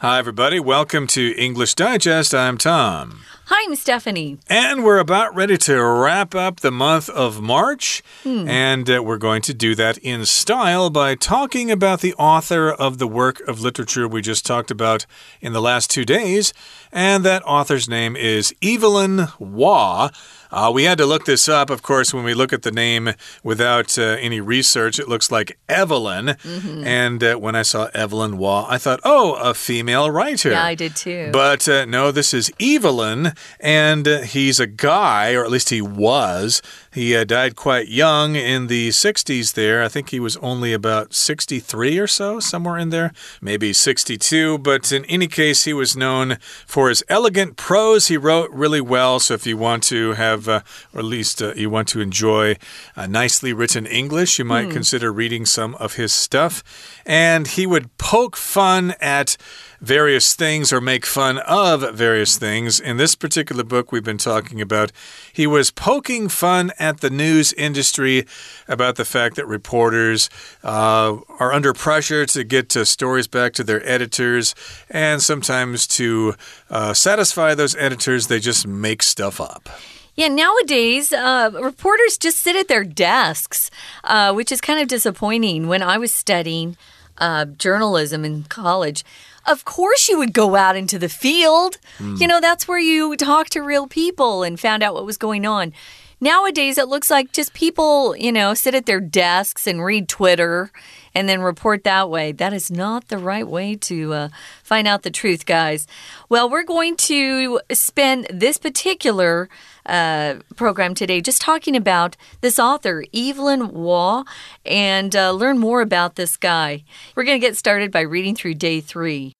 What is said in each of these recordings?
Hi, everybody. Welcome to English Digest. I'm Tom. Hi, I'm Stephanie. And we're about ready to wrap up the month of March. Hmm. And uh, we're going to do that in style by talking about the author of the work of literature we just talked about in the last two days. And that author's name is Evelyn Waugh. Uh, we had to look this up, of course, when we look at the name without uh, any research. It looks like Evelyn. Mm -hmm. And uh, when I saw Evelyn Waugh, I thought, oh, a female writer. Yeah, I did too. But uh, no, this is Evelyn, and uh, he's a guy, or at least he was. He uh, died quite young in the 60s there. I think he was only about 63 or so, somewhere in there, maybe 62. But in any case, he was known for his elegant prose. He wrote really well. So if you want to have, uh, or at least uh, you want to enjoy nicely written English, you might mm. consider reading some of his stuff. And he would poke fun at various things or make fun of various things. In this particular book we've been talking about, he was poking fun at the news industry about the fact that reporters uh, are under pressure to get uh, stories back to their editors, and sometimes to uh, satisfy those editors, they just make stuff up. Yeah, nowadays, uh, reporters just sit at their desks, uh, which is kind of disappointing. When I was studying uh, journalism in college, of course you would go out into the field. Mm. You know, that's where you talk to real people and found out what was going on. Nowadays, it looks like just people, you know, sit at their desks and read Twitter and then report that way. That is not the right way to uh, find out the truth, guys. Well, we're going to spend this particular uh, program today just talking about this author, Evelyn Waugh, and uh, learn more about this guy. We're going to get started by reading through day three.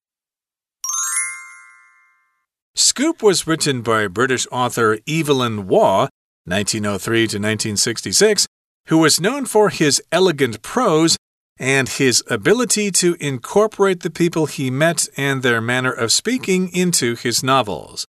Scoop was written by British author Evelyn Waugh, 1903 to 1966, who was known for his elegant prose and his ability to incorporate the people he met and their manner of speaking into his novels.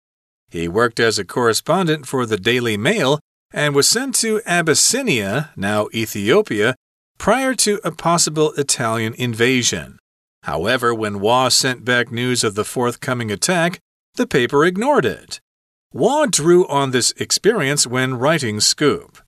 He worked as a correspondent for the Daily Mail and was sent to Abyssinia, now Ethiopia, prior to a possible Italian invasion. However, when Waugh sent back news of the forthcoming attack, the paper ignored it. Waugh drew on this experience when writing Scoop.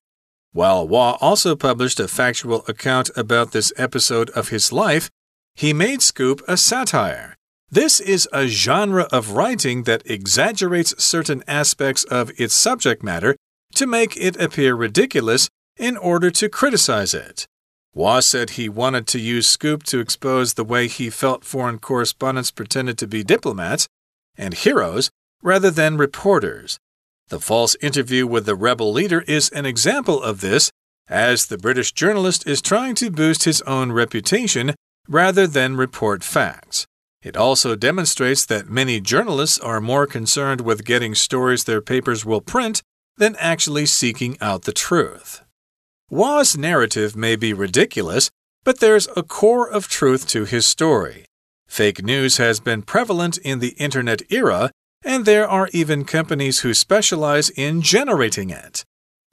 While Waugh also published a factual account about this episode of his life, he made Scoop a satire. This is a genre of writing that exaggerates certain aspects of its subject matter to make it appear ridiculous in order to criticize it. Waugh said he wanted to use Scoop to expose the way he felt foreign correspondents pretended to be diplomats and heroes rather than reporters. The false interview with the rebel leader is an example of this, as the British journalist is trying to boost his own reputation rather than report facts. It also demonstrates that many journalists are more concerned with getting stories their papers will print than actually seeking out the truth. Waugh's narrative may be ridiculous, but there's a core of truth to his story. Fake news has been prevalent in the internet era, and there are even companies who specialize in generating it.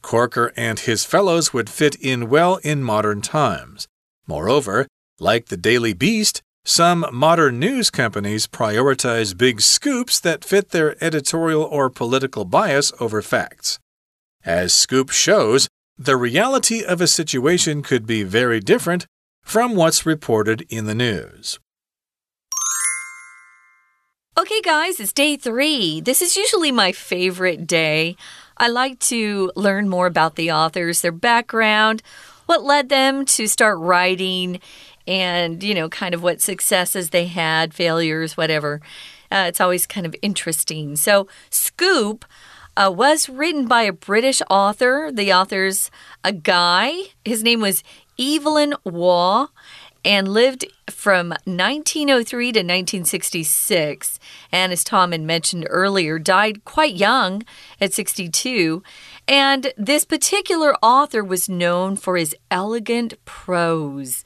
Corker and his fellows would fit in well in modern times. Moreover, like the Daily Beast, some modern news companies prioritize big scoops that fit their editorial or political bias over facts. As Scoop shows, the reality of a situation could be very different from what's reported in the news. Okay, guys, it's day three. This is usually my favorite day. I like to learn more about the authors, their background, what led them to start writing, and, you know, kind of what successes they had, failures, whatever. Uh, it's always kind of interesting. So, Scoop. Uh, was written by a British author. The author's a guy. His name was Evelyn Waugh and lived from 1903 to 1966. And as Tom had mentioned earlier, died quite young at 62. And this particular author was known for his elegant prose.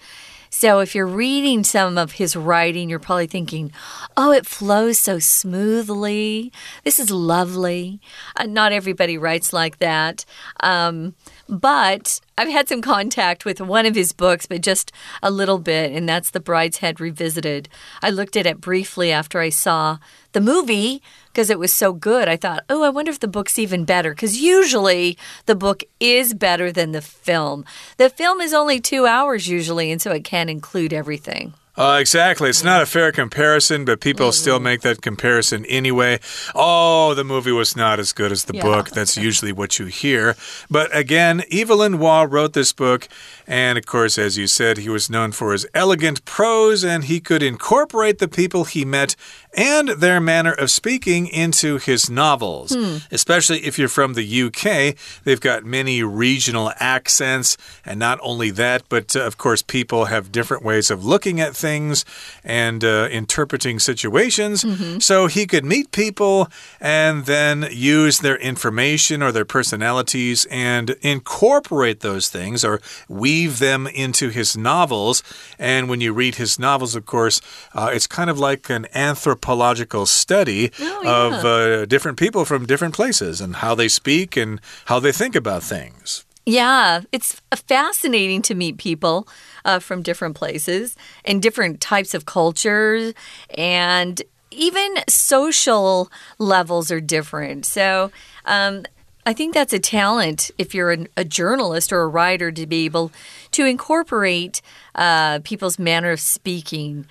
So if you're reading some of his writing, you're probably thinking, oh, it flows so smoothly. This is lovely. Uh, not everybody writes like that. Um, but I've had some contact with one of his books, but just a little bit, and that's The Brideshead Revisited. I looked at it briefly after I saw the movie because it was so good. I thought, oh, I wonder if the book's even better because usually the book is better than the film. The film is only two hours usually, and so it can't include everything. Uh, exactly. It's not a fair comparison, but people still make that comparison anyway. Oh, the movie was not as good as the yeah. book. That's usually what you hear. But again, Evelyn Waugh wrote this book. And of course, as you said, he was known for his elegant prose and he could incorporate the people he met and their manner of speaking into his novels. Hmm. Especially if you're from the UK, they've got many regional accents. And not only that, but uh, of course, people have different ways of looking at things and uh, interpreting situations. Mm -hmm. So he could meet people and then use their information or their personalities and incorporate those things or weave them into his novels. And when you read his novels, of course, uh, it's kind of like an anthropological anthropological study oh, yeah. of uh, different people from different places and how they speak and how they think about things. Yeah, it's fascinating to meet people uh, from different places and different types of cultures and even social levels are different. So, um, I think that's a talent if you're a, a, journalist or a writer to be able to incorporate uh, people's manner of speaking.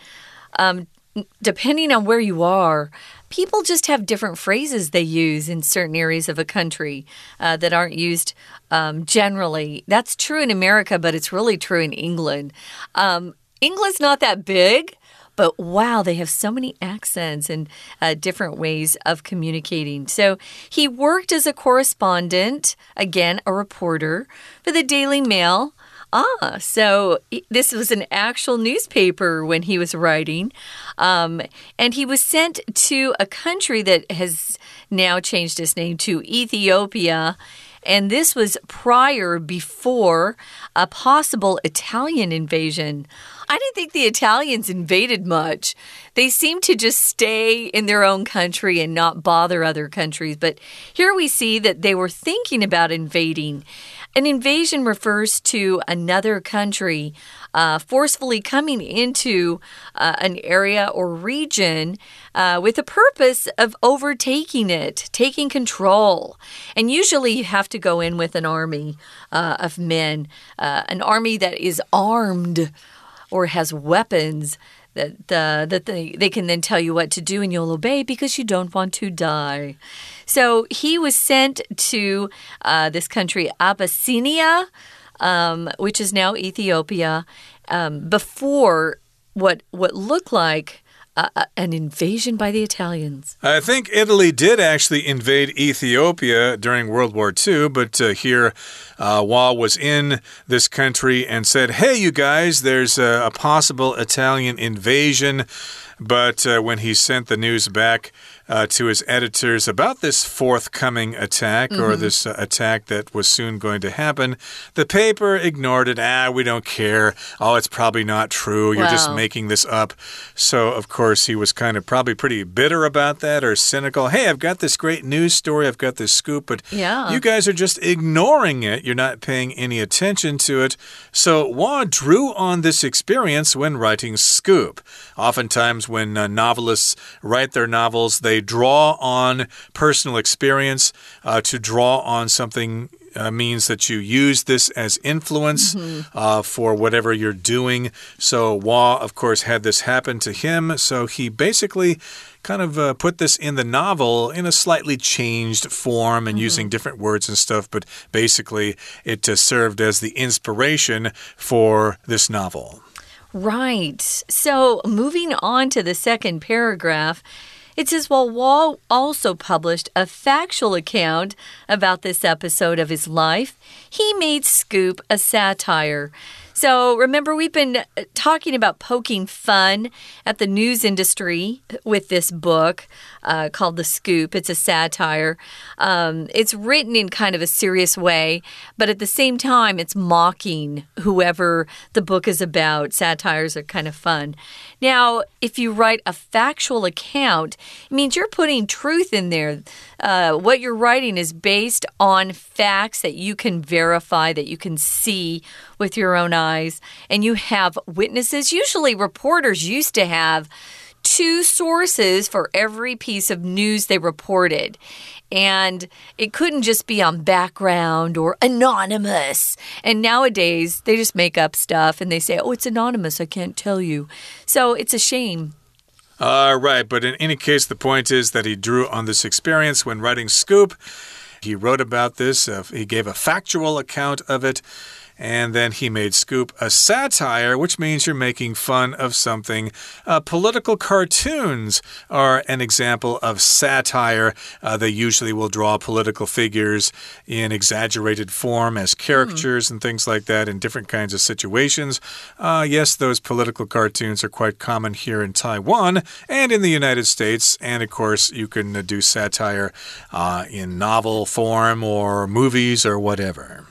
Um, depending on where you are, people just have different phrases they use in certain areas of a country uh, that aren't used um, generally. That's true in America, but it's really true in England. Um, England's not that big. But wow, they have so many accents and uh, different ways of communicating. So he worked as a correspondent, again, a reporter for the Daily Mail. Ah, so this was an actual newspaper when he was writing. Um, and he was sent to a country that has now changed its name to Ethiopia. And this was prior, before a possible Italian invasion. I didn't think the Italians invaded much. They seemed to just stay in their own country and not bother other countries. But here we see that they were thinking about invading. An invasion refers to another country uh, forcefully coming into uh, an area or region uh, with the purpose of overtaking it, taking control. And usually you have to go in with an army uh, of men, uh, an army that is armed or has weapons that uh, that they, they can then tell you what to do and you'll obey because you don't want to die. So he was sent to uh, this country, Abyssinia, um, which is now Ethiopia, um, before what what looked like uh, an invasion by the Italians. I think Italy did actually invade Ethiopia during World War II, but uh, here uh, was in this country and said, Hey, you guys, there's a, a possible Italian invasion. But uh, when he sent the news back, uh, to his editors about this forthcoming attack mm -hmm. or mm-hmm. this uh, attack that was soon going to happen. The paper ignored it. Ah, we don't care. Oh, it's probably not true. You're wow. just making this up. So, of course, he was kind of probably pretty bitter about that or cynical. Hey, I've got this great news story. I've got this scoop, but yeah. you guys are just ignoring it. You're not paying any attention to it. So, Waugh drew on this experience when writing Scoop. Oftentimes, when uh, novelists write their novels, they they draw on personal experience uh, to draw on something uh, means that you use this as influence mm -hmm. uh, for whatever you're doing. So, Waugh, of course, had this happen to him. So, he basically kind of uh, put this in the novel in a slightly changed form and mm -hmm. using different words and stuff, but basically, it uh, served as the inspiration for this novel. Right. So, moving on to the second paragraph. It says, while Waugh also published a factual account about this episode of his life, he made Scoop a satire. So, remember, we've been uh, talking about poking fun at the news industry with this book uh, called The Scoop. It's a satire. Um, it's written in kind of a serious way, but at the same time, it's mocking whoever the book is about. Satires are kind of fun. Now, if you write a factual account, it means you're putting truth in there. Uh, what you're writing is based on facts that you can verify, that you can see with your own eyes eyes and you have witnesses. Usually, reporters used to have two sources for every piece of news they reported. And it couldn't just be on background or anonymous. And nowadays, they just make up stuff and they say, oh, it's anonymous. I can't tell you. So it's a shame. Uh, right. But in any case, the point is that he drew on this experience when writing Scoop. He wrote about this, uh, he gave a factual account of it. And then he made Scoop a satire, which means you're making fun of something. Uh, political cartoons are an example of satire. Uh, they usually will draw political figures in exaggerated form as caricatures mm. and things like that in different kinds of situations. Uh, yes, those political cartoons are quite common here in Taiwan and in the United States. And of course, you can uh, do satire uh, in novel form or movies or whatever.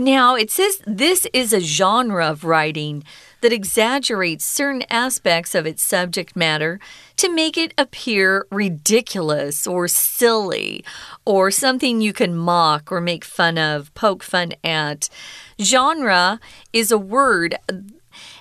Now, it says this is a genre of writing that exaggerates certain aspects of its subject matter to make it appear ridiculous or silly or something you can mock or make fun of, poke fun at. Genre is a word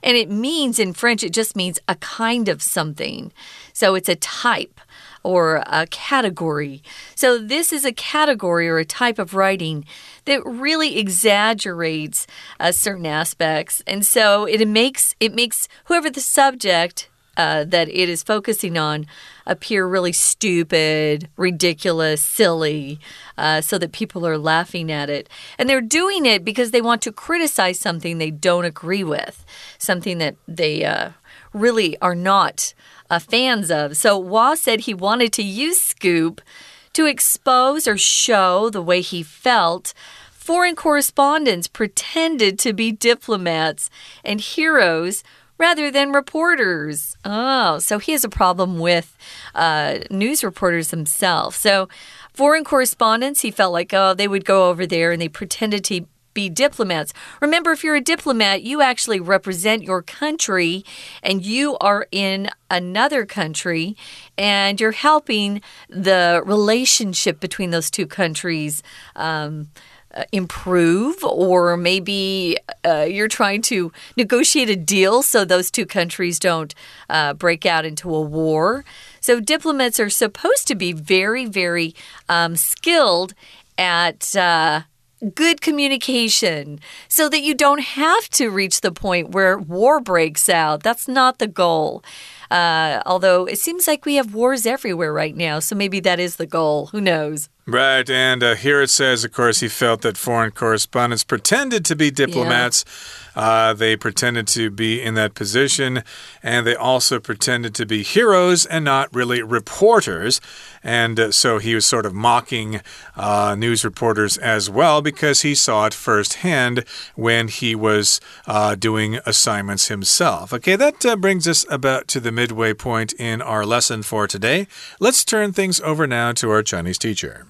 and it means in French, it just means a kind of something. So it's a type or a category. So, this is a category or a type of writing that really exaggerates uh, certain aspects, and so it makes it makes whoever the subject uh, that it is focusing on appear really stupid, ridiculous, silly, uh, so that people are laughing at it. And they're doing it because they want to criticize something they don't agree with, something that they uh, really are not uh, fans of. So Waugh said he wanted to use Scoop to expose or show the way he felt. Foreign correspondents pretended to be diplomats and heroes rather than reporters. Oh, so he has a problem with uh, news reporters themselves. So, foreign correspondents, he felt like, oh, they would go over there and they pretended to be diplomats. Remember, if you're a diplomat, you actually represent your country and you are in another country and you're helping the relationship between those two countries. Um, uh, improve, or maybe uh, you're trying to negotiate a deal so those two countries don't uh, break out into a war. So, diplomats are supposed to be very, very um, skilled at uh, good communication so that you don't have to reach the point where war breaks out. That's not the goal. Uh, although it seems like we have wars everywhere right now, so maybe that is the goal. Who knows? Right, and uh, here it says, of course, he felt that foreign correspondents pretended to be diplomats. Yeah. Uh, they pretended to be in that position, and they also pretended to be heroes and not really reporters. And uh, so he was sort of mocking uh, news reporters as well because he saw it firsthand when he was uh, doing assignments himself. Okay, that uh, brings us about to the midway point in our lesson for today. Let's turn things over now to our Chinese teacher.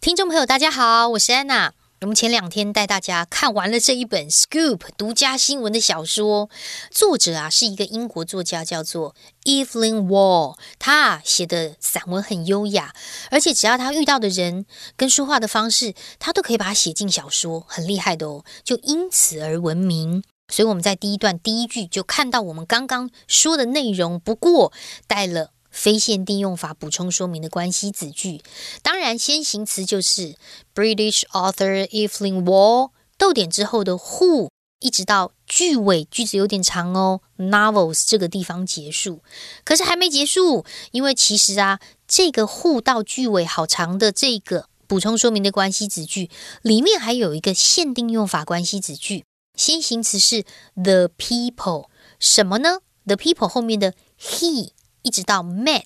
听众朋友，大家好，我是安娜。我们前两天带大家看完了这一本《Scoop》独家新闻的小说，作者啊是一个英国作家，叫做 Evelyn Waugh。他写的散文很优雅，而且只要他遇到的人跟说话的方式，他都可以把它写进小说，很厉害的哦，就因此而闻名。所以我们在第一段第一句就看到我们刚刚说的内容，不过带了。非限定用法补充说明的关系子句，当然先行词就是 British author Evelyn Waugh，逗点之后的 who，一直到句尾，句子有点长哦，novels 这个地方结束。可是还没结束，因为其实啊，这个 who 到句尾好长的这个补充说明的关系子句，里面还有一个限定用法关系子句，先行词是 the people，什么呢？the people 后面的 he。一直到 met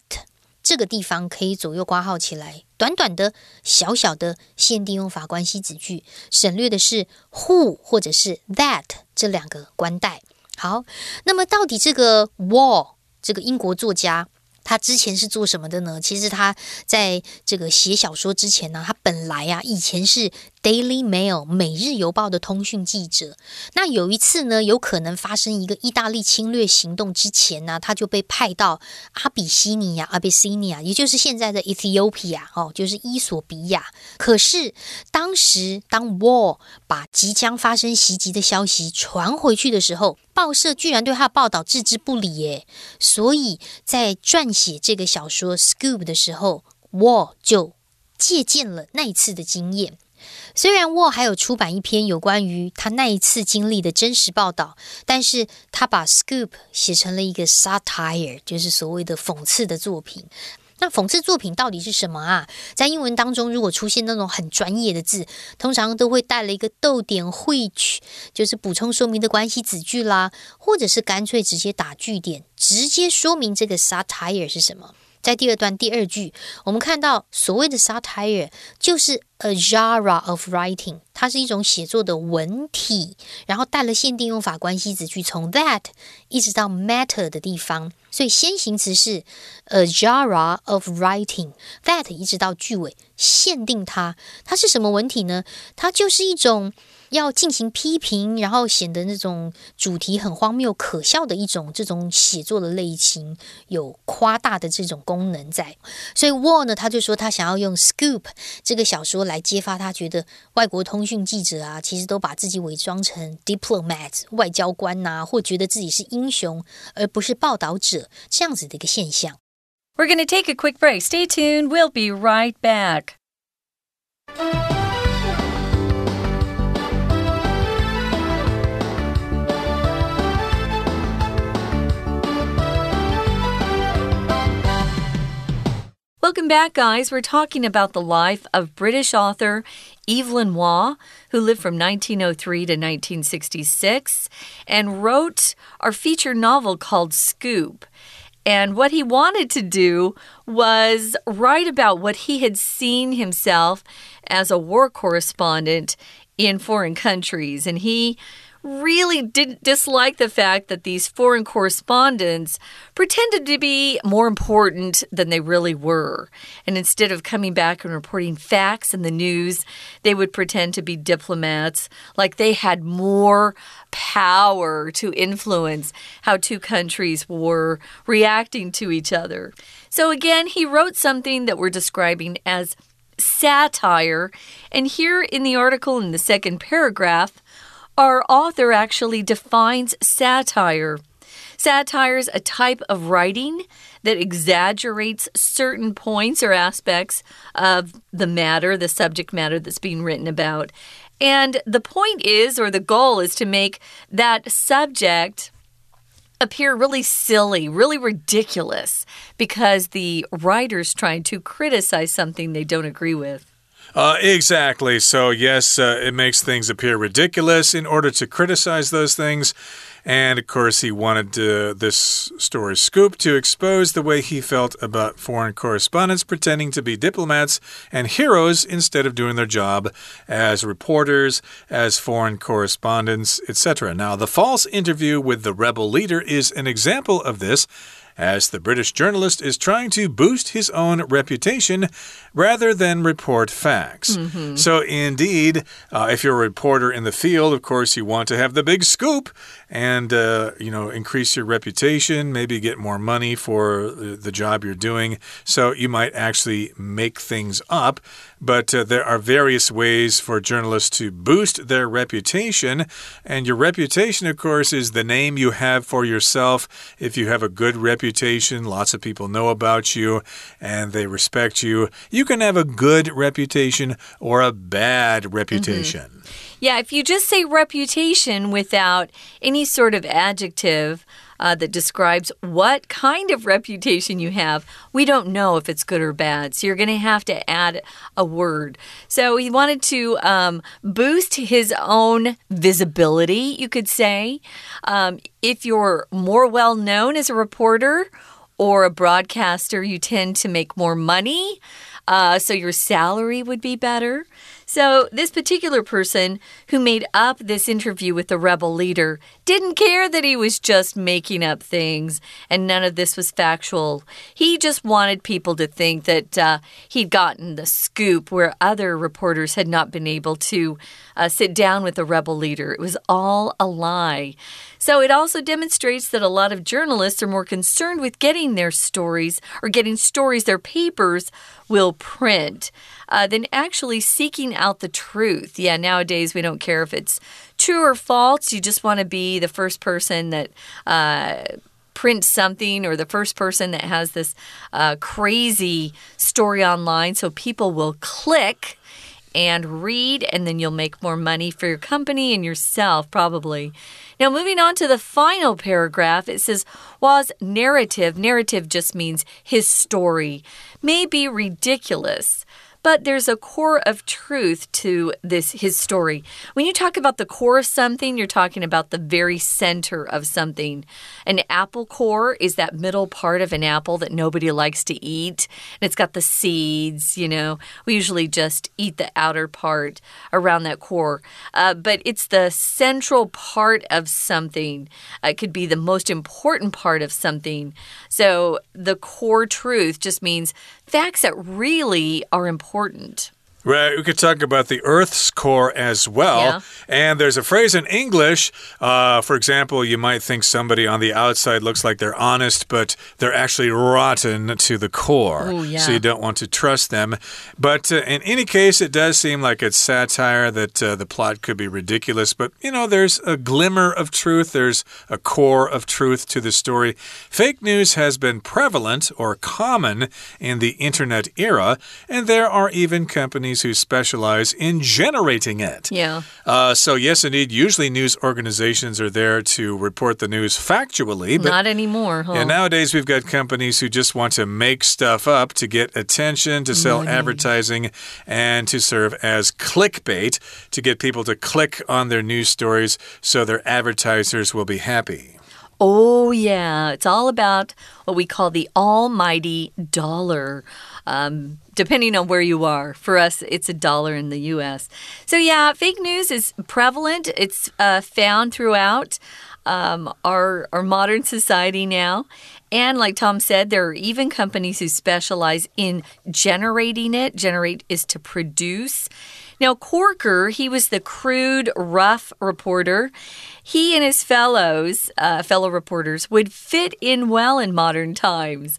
这个地方可以左右挂号起来。短短的、小小的限定用法关系子句，省略的是 who 或者是 that 这两个关代。好，那么到底这个 Wall 这个英国作家？他之前是做什么的呢？其实他在这个写小说之前呢，他本来啊以前是 Daily Mail 每日邮报的通讯记者。那有一次呢，有可能发生一个意大利侵略行动之前呢，他就被派到阿比西尼亚 （Abyssinia），也就是现在的 Ethiopia 哦，就是伊索比亚。可是当时当 War 把即将发生袭击的消息传回去的时候，报社居然对他的报道置之不理，耶！所以在撰写这个小说《Scoop》的时候，Wall 就借鉴了那一次的经验。虽然沃还有出版一篇有关于他那一次经历的真实报道，但是他把《Scoop》写成了一个 satire，就是所谓的讽刺的作品。那讽刺作品到底是什么啊？在英文当中，如果出现那种很专业的字，通常都会带了一个逗点 which，就是补充说明的关系子句啦，或者是干脆直接打句点，直接说明这个 satire 是什么。在第二段第二句，我们看到所谓的 satire 就是 a genre of writing，它是一种写作的文体，然后带了限定用法关系子句，从 that 一直到 matter 的地方，所以先行词是 a genre of writing，that 一直到句尾，限定它，它是什么文体呢？它就是一种。要进行批评，然后显得那种主题很荒谬、可笑的一种这种写作的类型，有夸大的这种功能在。所以 Wall 呢，他就说他想要用《Scoop》这个小说来揭发他觉得外国通讯记者啊，其实都把自己伪装成 diplomat 外交官呐，或觉得自己是英雄，而不是报道者这样子的一个现象。We're gonna take a quick break. Stay tuned. We'll be right back. Welcome back, guys. We're talking about the life of British author Evelyn Waugh, who lived from 1903 to 1966 and wrote our feature novel called Scoop. And what he wanted to do was write about what he had seen himself as a war correspondent in foreign countries. And he really didn't dislike the fact that these foreign correspondents pretended to be more important than they really were. And instead of coming back and reporting facts in the news, they would pretend to be diplomats, like they had more power to influence how two countries were reacting to each other. So again, he wrote something that we're describing as satire. And here in the article, in the second paragraph, our author actually defines satire. Satire is a type of writing that exaggerates certain points or aspects of the matter, the subject matter that's being written about. And the point is, or the goal is to make that subject appear really silly, really ridiculous, because the writer's trying to criticize something they don't agree with. Uh, exactly. So, yes, uh, it makes things appear ridiculous in order to criticize those things. And of course, he wanted uh, this story scoop to expose the way he felt about foreign correspondents pretending to be diplomats and heroes instead of doing their job as reporters, as foreign correspondents, etc. Now, the false interview with the rebel leader is an example of this as the British journalist is trying to boost his own reputation rather than report facts. Mm -hmm. So, indeed, uh, if you're a reporter in the field, of course, you want to have the big scoop and, uh, you know, increase your reputation, maybe get more money for the job you're doing. So, you might actually make things up. But uh, there are various ways for journalists to boost their reputation. And your reputation, of course, is the name you have for yourself. If you have a good reputation, lots of people know about you and they respect you. You can have a good reputation or a bad reputation. Mm -hmm. Yeah, if you just say reputation without any sort of adjective, uh, that describes what kind of reputation you have, we don't know if it's good or bad. So you're going to have to add a word. So he wanted to um, boost his own visibility, you could say. Um, if you're more well known as a reporter, or a broadcaster, you tend to make more money. Uh, so your salary would be better. So, this particular person who made up this interview with the rebel leader didn't care that he was just making up things and none of this was factual. He just wanted people to think that uh, he'd gotten the scoop where other reporters had not been able to uh, sit down with the rebel leader. It was all a lie. So it also demonstrates that a lot of journalists are more concerned with getting their stories or getting stories their papers will print uh, than actually seeking out the truth. Yeah, nowadays we don't care if it's true or false. You just want to be the first person that. Uh, print something or the first person that has this uh, crazy story online so people will click and read, and then you'll make more money for your company and yourself, probably. Now, moving on to the final paragraph, it says, Waugh's narrative, narrative just means his story, may be ridiculous but there's a core of truth to this his story. When you talk about the core of something, you're talking about the very center of something. An apple core is that middle part of an apple that nobody likes to eat, and it's got the seeds, you know. We usually just eat the outer part around that core. Uh, but it's the central part of something. Uh, it could be the most important part of something. So the core truth just means facts that really are important. Right, we could talk about the Earth's core as well. Yeah. And there's a phrase in English, uh, for example, you might think somebody on the outside looks like they're honest, but they're actually rotten to the core. Ooh, yeah. So you don't want to trust them. But uh, in any case, it does seem like it's satire that uh, the plot could be ridiculous. But, you know, there's a glimmer of truth, there's a core of truth to the story. Fake news has been prevalent or common in the internet era, and there are even companies who specialize in generating it. Yeah. Uh, so, yes, indeed, usually news organizations are there to report the news factually. But Not anymore, huh? yeah, nowadays we've got companies who just want to make stuff up to get attention, to sell advertising, and to serve as clickbait to get people to click on their news stories so their advertisers will be happy. Oh, yeah. It's all about what we call the almighty dollar. Um, depending on where you are. For us, it's a dollar in the US. So, yeah, fake news is prevalent, it's uh, found throughout. Um, our our modern society now, and like Tom said, there are even companies who specialize in generating it. Generate is to produce. Now, Corker, he was the crude, rough reporter. He and his fellows, uh, fellow reporters, would fit in well in modern times.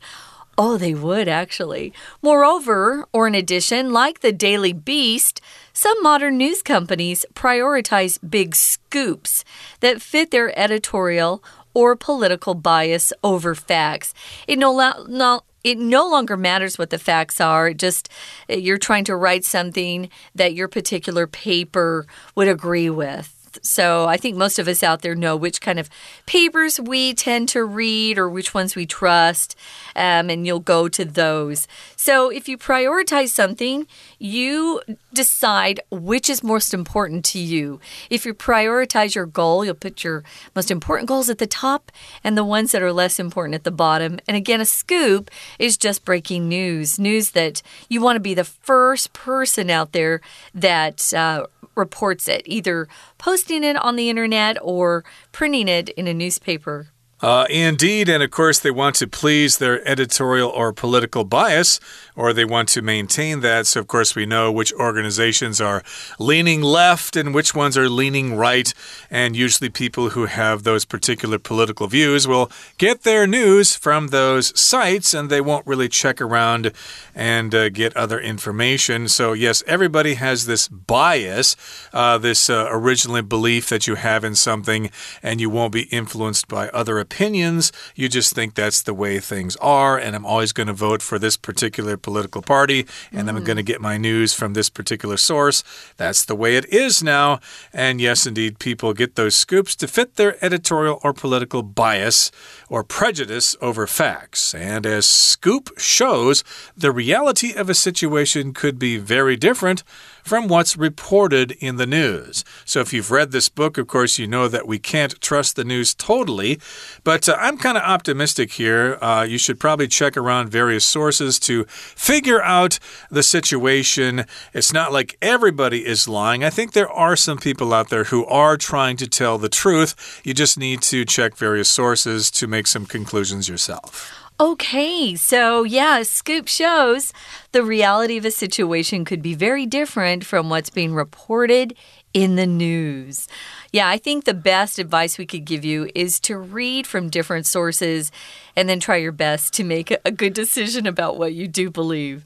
Oh, they would actually. Moreover, or in addition, like the Daily Beast, some modern news companies prioritize big scoops that fit their editorial or political bias over facts. It no, no it no longer matters what the facts are. It just you're trying to write something that your particular paper would agree with. So I think most of us out there know which kind of papers we tend to read or which ones we trust, um, and you'll go to those. So if you prioritize something, you decide which is most important to you. If you prioritize your goal, you'll put your most important goals at the top and the ones that are less important at the bottom. And again, a scoop is just breaking news, news that you want to be the first person out there that uh, reports it, either posting it on the internet or printing it in a newspaper. Uh, indeed, and of course, they want to please their editorial or political bias, or they want to maintain that. So, of course, we know which organizations are leaning left and which ones are leaning right. And usually, people who have those particular political views will get their news from those sites and they won't really check around and uh, get other information. So, yes, everybody has this bias, uh, this uh, originally belief that you have in something, and you won't be influenced by other opinions. You just think that's the way things are, and I'm always going to vote for this particular political party, and I'm going to get my news from this particular source. That's the way it is now. And yes, indeed, people get those scoops to fit their editorial or political bias or prejudice over facts. And as Scoop shows, the reality of a situation could be very different from what's reported in the news. So if you've read this book, of course, you know that we can't trust the news totally. But uh, I'm kind of optimistic here. Uh, you should probably check around various sources to figure out the situation. It's not like everybody is lying. I think there are some people out there who are trying to tell the truth. You just need to check various sources to make some conclusions yourself. Okay, so yeah, Scoop shows the reality of a situation could be very different from what's being reported in the news. Yeah, I think the best advice we could give you is to read from different sources and then try your best to make a good decision about what you do believe.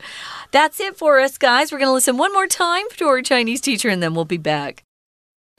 That's it for us, guys. We're going to listen one more time to our Chinese teacher and then we'll be back.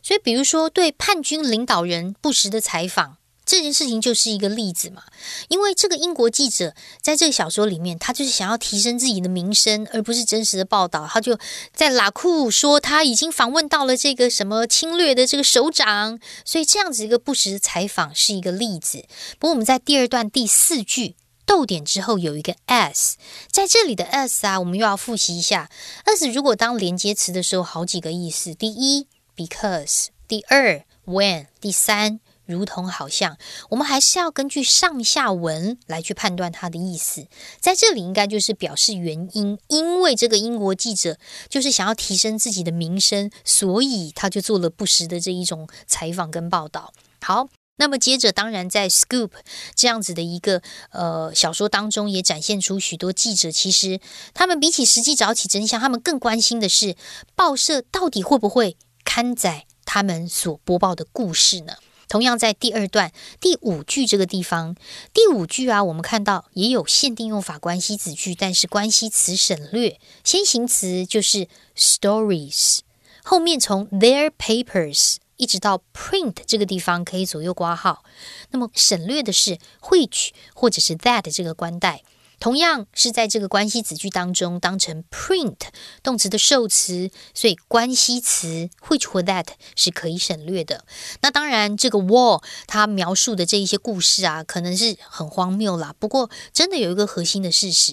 所以，比如说对叛军领导人不实的采访， 这件事情就是一个例子嘛，因为这个英国记者在这个小说里面，他就是想要提升自己的名声，而不是真实的报道。他就在拉库说他已经访问到了这个什么侵略的这个首长，所以这样子一个不实的采访是一个例子。不过我们在第二段第四句逗点之后有一个 s，在这里的 s 啊，我们又要复习一下。s 如果当连接词的时候，好几个意思：第一，because；第二，when；第三。如同好像，我们还是要根据上下文来去判断它的意思。在这里应该就是表示原因，因为这个英国记者就是想要提升自己的名声，所以他就做了不实的这一种采访跟报道。好，那么接着，当然在《Scoop》这样子的一个呃小说当中，也展现出许多记者其实他们比起实际找起真相，他们更关心的是报社到底会不会刊载他们所播报的故事呢？同样在第二段第五句这个地方，第五句啊，我们看到也有限定用法关系子句，但是关系词省略，先行词就是 stories，后面从 their papers 一直到 print 这个地方可以左右挂号，那么省略的是 which 或者是 that 这个关代。同样是在这个关系子句当中当成 print 动词的受词，所以关系词 which 或 that 是可以省略的。那当然，这个 war 它描述的这一些故事啊，可能是很荒谬啦。不过，真的有一个核心的事实，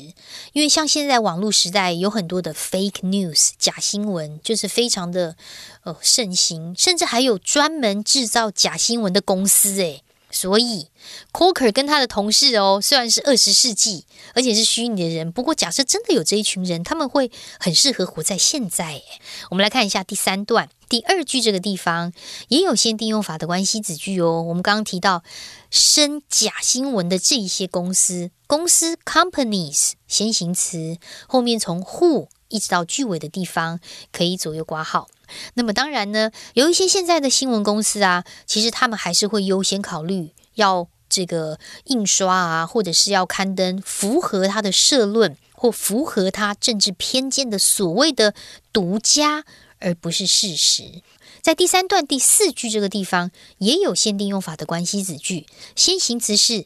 因为像现在网络时代有很多的 fake news 假新闻，就是非常的呃盛行，甚至还有专门制造假新闻的公司诶。所以，Coker 跟他的同事哦，虽然是二十世纪，而且是虚拟的人，不过假设真的有这一群人，他们会很适合活在现在。我们来看一下第三段第二句这个地方，也有限定用法的关系子句哦。我们刚刚提到生假新闻的这一些公司，公司 companies 先行词后面从 who 一直到句尾的地方可以左右挂号。那么当然呢，有一些现在的新闻公司啊，其实他们还是会优先考虑要这个印刷啊，或者是要刊登符合他的社论或符合他政治偏见的所谓的独家，而不是事实。在第三段第四句这个地方也有限定用法的关系子句，先行词是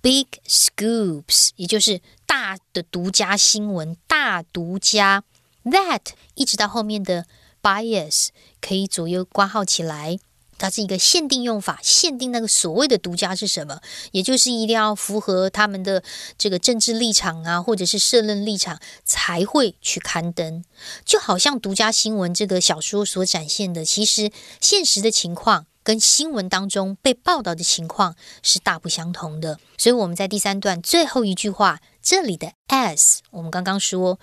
big scoops，也就是大的独家新闻，大独家。That 一直到后面的。bias 可以左右挂号起来，它是一个限定用法，限定那个所谓的独家是什么，也就是一定要符合他们的这个政治立场啊，或者是社论立场才会去刊登。就好像独家新闻这个小说所展现的，其实现实的情况跟新闻当中被报道的情况是大不相同的。所以我们在第三段最后一句话这里的 as，我们刚刚说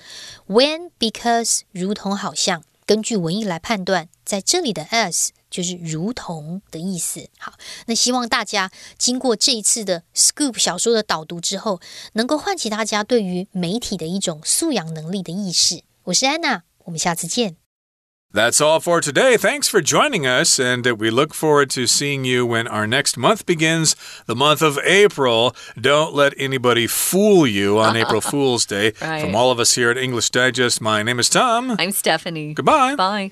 when because 如同好像。根据文意来判断，在这里的 as 就是如同的意思。好，那希望大家经过这一次的 Scoop 小说的导读之后，能够唤起大家对于媒体的一种素养能力的意识。我是安娜，我们下次见。That's all for today. Thanks for joining us, and we look forward to seeing you when our next month begins, the month of April. Don't let anybody fool you on April Fool's Day. Right. From all of us here at English Digest, my name is Tom. I'm Stephanie. Goodbye. Bye.